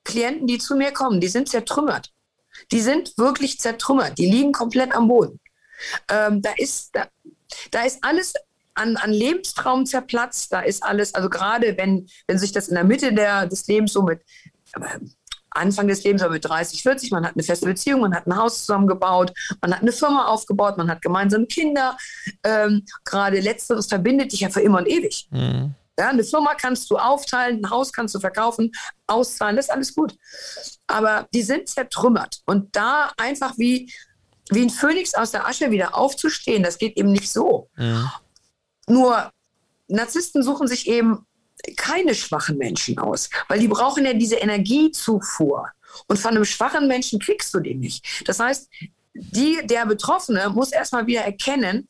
Klienten, die zu mir kommen, die sind zertrümmert. Die sind wirklich zertrümmert. Die liegen komplett am Boden. Ähm, da, ist, da, da ist alles an, an Lebenstraum zerplatzt. Da ist alles, also gerade wenn, wenn sich das in der Mitte der, des Lebens so mit äh, Anfang des Lebens, aber mit 30, 40, man hat eine feste Beziehung, man hat ein Haus zusammengebaut, man hat eine Firma aufgebaut, man hat gemeinsam Kinder. Ähm, gerade letzteres verbindet dich ja für immer und ewig. Mhm. Ja, eine Firma kannst du aufteilen, ein Haus kannst du verkaufen, auszahlen, das ist alles gut. Aber die sind zertrümmert. Und da einfach wie, wie ein Phönix aus der Asche wieder aufzustehen, das geht eben nicht so. Ja. Nur Narzissten suchen sich eben keine schwachen Menschen aus, weil die brauchen ja diese Energiezufuhr. Und von einem schwachen Menschen kriegst du den nicht. Das heißt, die, der Betroffene muss erstmal wieder erkennen,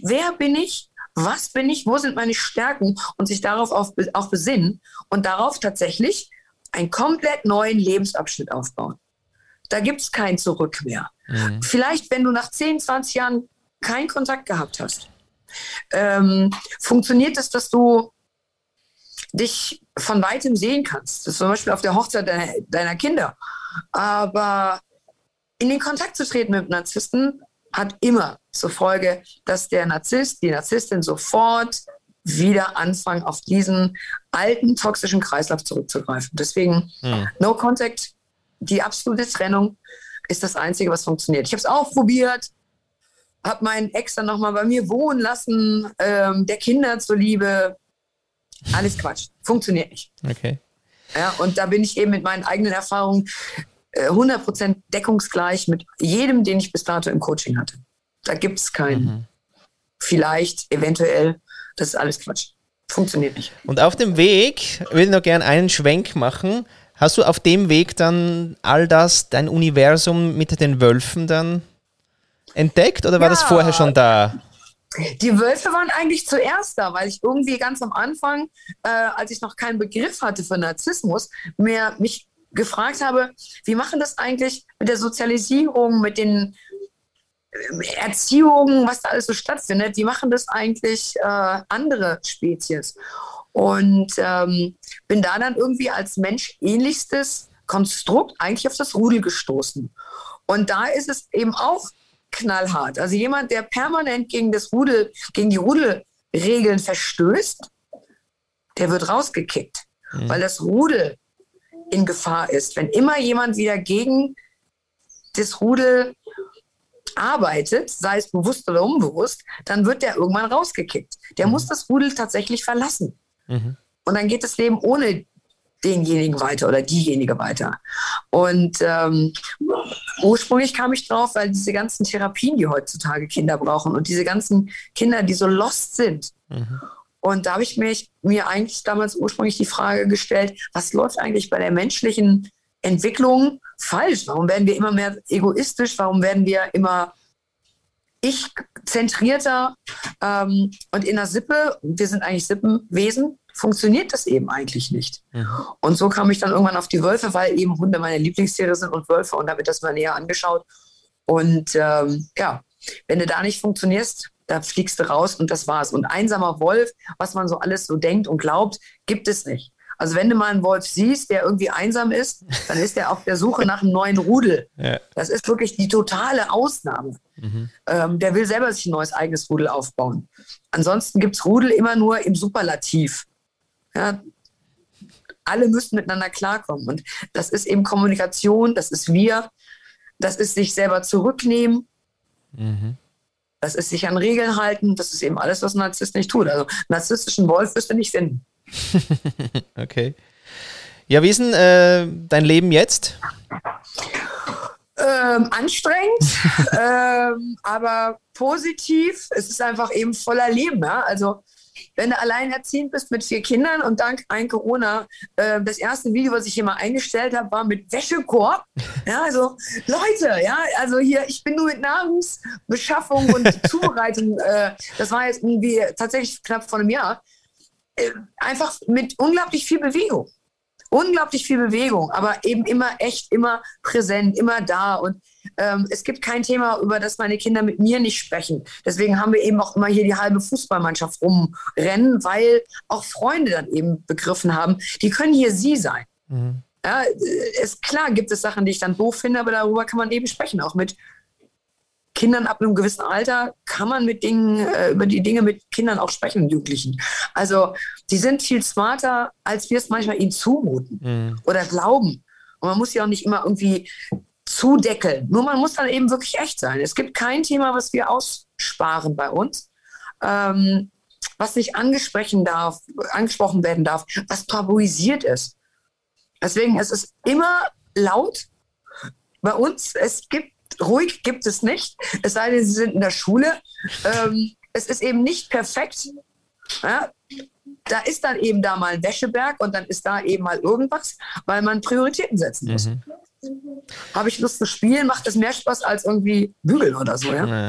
wer bin ich, was bin ich, wo sind meine Stärken und sich darauf auch, auch besinnen und darauf tatsächlich einen komplett neuen Lebensabschnitt aufbauen. Da gibt es kein Zurück mehr. Mhm. Vielleicht, wenn du nach 10, 20 Jahren keinen Kontakt gehabt hast, ähm, funktioniert es, dass du dich von weitem sehen kannst. Das ist zum Beispiel auf der Hochzeit deiner, deiner Kinder. Aber in den Kontakt zu treten mit Narzissten hat immer zur Folge, dass der Narzisst, die Narzisstin sofort wieder anfangen, auf diesen alten toxischen Kreislauf zurückzugreifen. Deswegen hm. No Contact, die absolute Trennung ist das Einzige, was funktioniert. Ich habe es auch probiert, habe meinen Ex dann nochmal bei mir wohnen lassen, ähm, der Kinder zuliebe. Alles Quatsch, funktioniert nicht. Okay. Ja, und da bin ich eben mit meinen eigenen Erfahrungen 100% äh, deckungsgleich mit jedem, den ich bis dato im Coaching hatte. Da gibt es keinen. Mhm. Vielleicht, eventuell, das ist alles Quatsch. Funktioniert nicht. Und auf dem Weg, ich will noch gerne einen Schwenk machen. Hast du auf dem Weg dann all das, dein Universum mit den Wölfen dann entdeckt oder war ja, das vorher schon da? Die Wölfe waren eigentlich zuerst da, weil ich irgendwie ganz am Anfang, äh, als ich noch keinen Begriff hatte für Narzissmus, mir mich gefragt habe, wie machen das eigentlich mit der Sozialisierung, mit den äh, Erziehungen, was da alles so stattfindet, wie machen das eigentlich äh, andere Spezies? Und ähm, bin da dann irgendwie als Mensch ähnlichstes Konstrukt eigentlich auf das Rudel gestoßen. Und da ist es eben auch knallhart. Also jemand, der permanent gegen das Rudel, gegen die Rudelregeln verstößt, der wird rausgekickt, mhm. weil das Rudel in Gefahr ist. Wenn immer jemand wieder gegen das Rudel arbeitet, sei es bewusst oder unbewusst, dann wird der irgendwann rausgekickt. Der mhm. muss das Rudel tatsächlich verlassen. Mhm. Und dann geht das Leben ohne denjenigen weiter oder diejenige weiter. Und ähm, ursprünglich kam ich drauf, weil diese ganzen Therapien, die heutzutage Kinder brauchen und diese ganzen Kinder, die so lost sind. Mhm. Und da habe ich mich, mir eigentlich damals ursprünglich die Frage gestellt, was läuft eigentlich bei der menschlichen Entwicklung falsch? Warum werden wir immer mehr egoistisch? Warum werden wir immer ich-zentrierter? Ähm, und in der Sippe, wir sind eigentlich Sippenwesen, funktioniert das eben eigentlich nicht. Mhm. Und so kam ich dann irgendwann auf die Wölfe, weil eben Hunde meine Lieblingstiere sind und Wölfe und damit das mal näher angeschaut. Und ähm, ja, wenn du da nicht funktionierst, da fliegst du raus und das war's. Und einsamer Wolf, was man so alles so denkt und glaubt, gibt es nicht. Also wenn du mal einen Wolf siehst, der irgendwie einsam ist, dann ist er auf der Suche nach einem neuen Rudel. Ja. Das ist wirklich die totale Ausnahme. Mhm. Ähm, der will selber sich ein neues eigenes Rudel aufbauen. Ansonsten gibt es Rudel immer nur im Superlativ. Ja, alle müssen miteinander klarkommen. Und das ist eben Kommunikation, das ist wir, das ist sich selber zurücknehmen. Mhm. Das ist sich an Regeln halten, das ist eben alles, was ein Narzisst nicht tut. Also narzisstischen Wolf wirst du nicht finden. okay. Ja, wie ist denn äh, dein Leben jetzt? Ähm, anstrengend, ähm, aber positiv. Es ist einfach eben voller Leben. Ja? Also wenn du alleinerziehend bist mit vier Kindern und dank ein Corona, äh, das erste Video, was ich hier mal eingestellt habe, war mit Wäschekorb. Ja, also Leute, ja, also hier, ich bin nur mit Nahrungsbeschaffung und Zubereitung, äh, das war jetzt irgendwie tatsächlich knapp vor einem Jahr, äh, einfach mit unglaublich viel Bewegung. Unglaublich viel Bewegung, aber eben immer echt, immer präsent, immer da und ähm, es gibt kein Thema, über das meine Kinder mit mir nicht sprechen. Deswegen haben wir eben auch immer hier die halbe Fußballmannschaft rumrennen, weil auch Freunde dann eben begriffen haben, die können hier sie sein. Mhm. Ja, ist klar, gibt es Sachen, die ich dann doof finde, aber darüber kann man eben sprechen. Auch mit Kindern ab einem gewissen Alter kann man mit Dingen, äh, über die Dinge mit Kindern auch sprechen, Jugendlichen. Also die sind viel smarter, als wir es manchmal ihnen zumuten mhm. oder glauben. Und man muss ja auch nicht immer irgendwie zudeckeln. Nur man muss dann eben wirklich echt sein. Es gibt kein Thema, was wir aussparen bei uns, ähm, was nicht angesprochen, darf, angesprochen werden darf, was tabuisiert ist. Deswegen ist es immer laut. Bei uns, es gibt, ruhig gibt es nicht, es sei denn, sie sind in der Schule. Ähm, es ist eben nicht perfekt. Ja? Da ist dann eben da mal ein Wäscheberg und dann ist da eben mal irgendwas, weil man Prioritäten setzen muss. Mhm. Habe ich Lust zu spielen, macht es mehr Spaß als irgendwie bügeln oder so, ja. ja.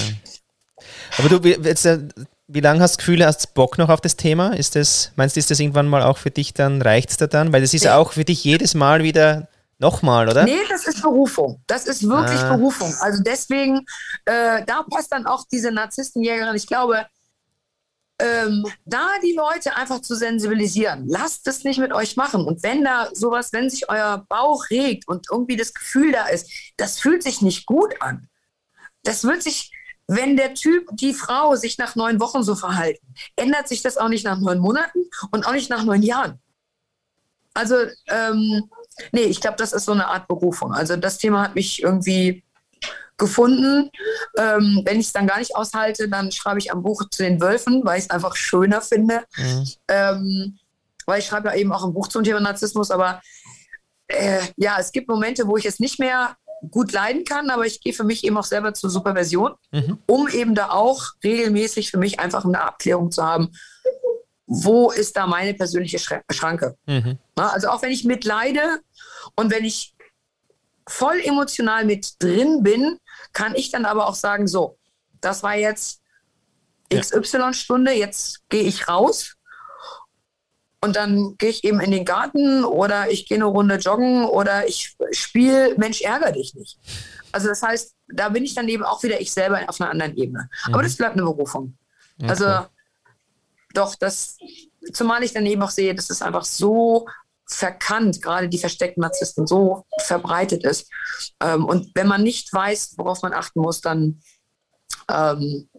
Aber du, jetzt, äh, wie lange hast du Gefühle, hast du Bock noch auf das Thema? Ist das, meinst du, ist das irgendwann mal auch für dich dann, reicht es da dann? Weil das ist ja auch für dich jedes Mal wieder nochmal, oder? Nee, das ist Berufung. Das ist wirklich ah. Berufung. Also deswegen, äh, da passt dann auch diese Narzisstenjägerin. Ich glaube, ähm, da die Leute einfach zu sensibilisieren. Lasst es nicht mit euch machen. Und wenn da sowas, wenn sich euer Bauch regt und irgendwie das Gefühl da ist, das fühlt sich nicht gut an. Das wird sich, wenn der Typ, die Frau sich nach neun Wochen so verhalten, ändert sich das auch nicht nach neun Monaten und auch nicht nach neun Jahren. Also, ähm, nee, ich glaube, das ist so eine Art Berufung. Also das Thema hat mich irgendwie gefunden. Ähm, wenn ich es dann gar nicht aushalte, dann schreibe ich am Buch zu den Wölfen, weil ich es einfach schöner finde. Mhm. Ähm, weil ich schreibe ja eben auch ein Buch zum Thema Narzissmus, aber äh, ja, es gibt Momente, wo ich es nicht mehr gut leiden kann, aber ich gehe für mich eben auch selber zur Supervision, mhm. um eben da auch regelmäßig für mich einfach eine Abklärung zu haben. wo ist da meine persönliche Schranke? Mhm. Also auch wenn ich mitleide und wenn ich voll emotional mit drin bin, kann ich dann aber auch sagen, so, das war jetzt XY-Stunde, jetzt gehe ich raus und dann gehe ich eben in den Garten oder ich gehe eine Runde joggen oder ich spiele Mensch, ärger dich nicht. Also das heißt, da bin ich dann eben auch wieder ich selber auf einer anderen Ebene. Mhm. Aber das bleibt eine Berufung. Okay. Also doch, das, zumal ich dann eben auch sehe, dass es einfach so verkannt, gerade die versteckten Narzissten, so verbreitet ist. Ähm, und wenn man nicht weiß, worauf man achten muss, dann, ähm,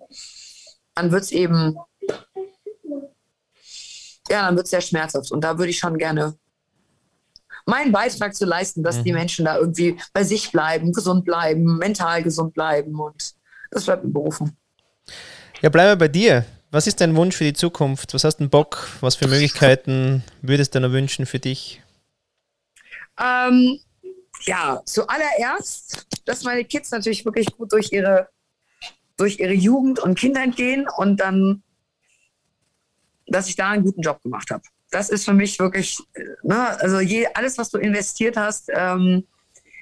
dann wird es eben, ja, dann wird sehr schmerzhaft. Und da würde ich schon gerne meinen Beitrag zu leisten, dass mhm. die Menschen da irgendwie bei sich bleiben, gesund bleiben, mental gesund bleiben. Und das bleibt mir berufen. Ja, bleiben wir bei dir. Was ist dein Wunsch für die Zukunft? Was hast du Bock? Was für Möglichkeiten würdest du noch wünschen für dich? Ähm, ja, zuallererst, dass meine Kids natürlich wirklich gut durch ihre, durch ihre Jugend und Kindheit gehen und dann, dass ich da einen guten Job gemacht habe. Das ist für mich wirklich, ne, also je, alles, was du investiert hast ähm,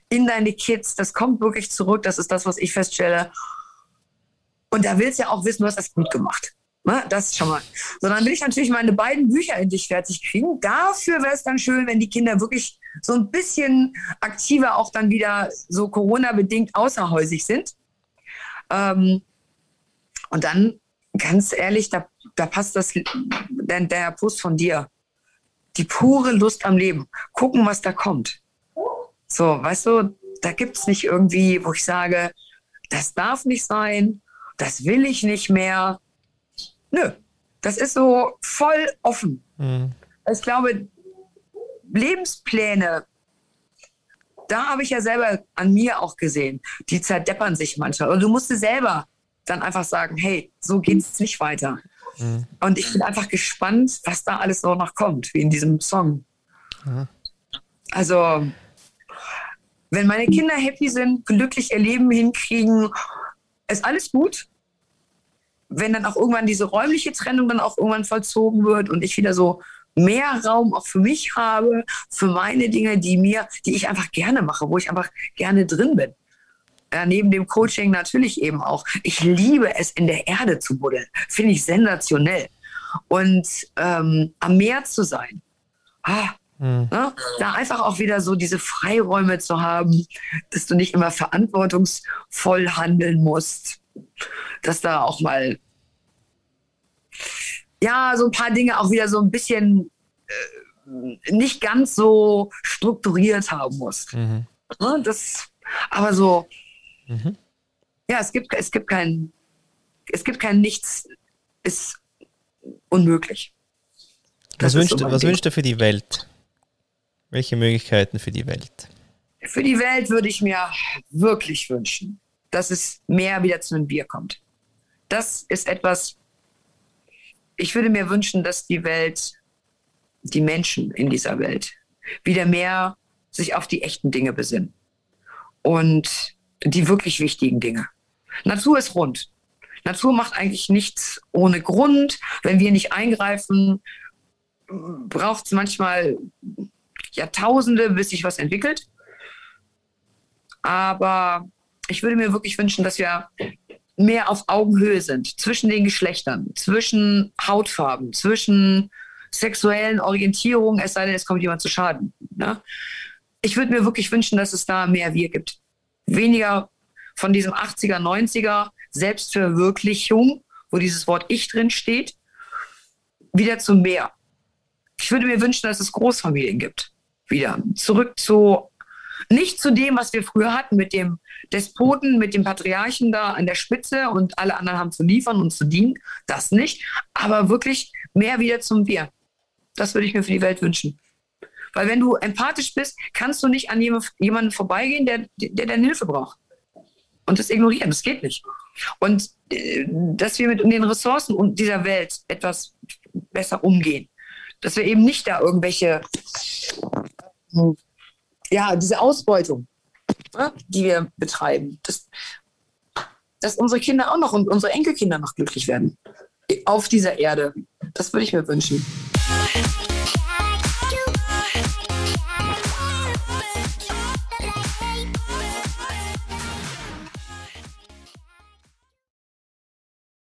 in deine Kids, das kommt wirklich zurück. Das ist das, was ich feststelle. Und da willst du ja auch wissen, du hast das gut gemacht. Ne? Das schon mal. So, dann will ich natürlich meine beiden Bücher endlich fertig kriegen. Dafür wäre es dann schön, wenn die Kinder wirklich so ein bisschen aktiver auch dann wieder so Corona-bedingt außerhäusig sind. Ähm, und dann, ganz ehrlich, da, da passt das, der, der Post von dir. Die pure Lust am Leben. Gucken, was da kommt. So, weißt du, da gibt es nicht irgendwie, wo ich sage, das darf nicht sein, das will ich nicht mehr Nö, das ist so voll offen. Mhm. Ich glaube, Lebenspläne, da habe ich ja selber an mir auch gesehen, die zerdeppern sich manchmal. Und du musst selber dann einfach sagen, hey, so geht es nicht weiter. Mhm. Und ich bin einfach gespannt, was da alles so noch kommt, wie in diesem Song. Mhm. Also, wenn meine Kinder happy sind, glücklich ihr Leben hinkriegen, ist alles gut wenn dann auch irgendwann diese räumliche Trennung dann auch irgendwann vollzogen wird und ich wieder so mehr Raum auch für mich habe, für meine Dinge, die mir, die ich einfach gerne mache, wo ich einfach gerne drin bin. Ja, neben dem Coaching natürlich eben auch. Ich liebe es, in der Erde zu buddeln. Finde ich sensationell. Und ähm, am Meer zu sein. Ah, mhm. ne? Da einfach auch wieder so diese Freiräume zu haben, dass du nicht immer verantwortungsvoll handeln musst dass da auch mal ja, so ein paar Dinge auch wieder so ein bisschen äh, nicht ganz so strukturiert haben muss. Mhm. Ne, das, aber so, mhm. ja, es gibt, es gibt kein, es gibt kein Nichts, ist unmöglich. Das was wünscht, so was wünscht du für die Welt? Welche Möglichkeiten für die Welt? Für die Welt würde ich mir wirklich wünschen, dass es mehr wieder zu einem Bier kommt. Das ist etwas, ich würde mir wünschen, dass die Welt, die Menschen in dieser Welt wieder mehr sich auf die echten Dinge besinnen und die wirklich wichtigen Dinge. Natur ist rund. Natur macht eigentlich nichts ohne Grund. Wenn wir nicht eingreifen, braucht es manchmal Jahrtausende, bis sich was entwickelt. Aber ich würde mir wirklich wünschen, dass wir mehr auf Augenhöhe sind zwischen den Geschlechtern, zwischen Hautfarben, zwischen sexuellen Orientierungen, es sei denn, es kommt jemand zu Schaden. Ne? Ich würde mir wirklich wünschen, dass es da mehr Wir gibt. Weniger von diesem 80er, 90er Selbstverwirklichung, wo dieses Wort Ich drin steht, wieder zu mehr. Ich würde mir wünschen, dass es Großfamilien gibt. Wieder zurück zu nicht zu dem, was wir früher hatten, mit dem Despoten, mit dem Patriarchen da an der Spitze und alle anderen haben zu liefern und zu dienen. Das nicht. Aber wirklich mehr wieder zum Wir. Das würde ich mir für die Welt wünschen. Weil wenn du empathisch bist, kannst du nicht an jemanden vorbeigehen, der, der deine Hilfe braucht. Und das ignorieren, das geht nicht. Und äh, dass wir mit den Ressourcen dieser Welt etwas besser umgehen. Dass wir eben nicht da irgendwelche ja, diese Ausbeutung, ne, die wir betreiben, dass, dass unsere Kinder auch noch und unsere Enkelkinder noch glücklich werden auf dieser Erde. Das würde ich mir wünschen.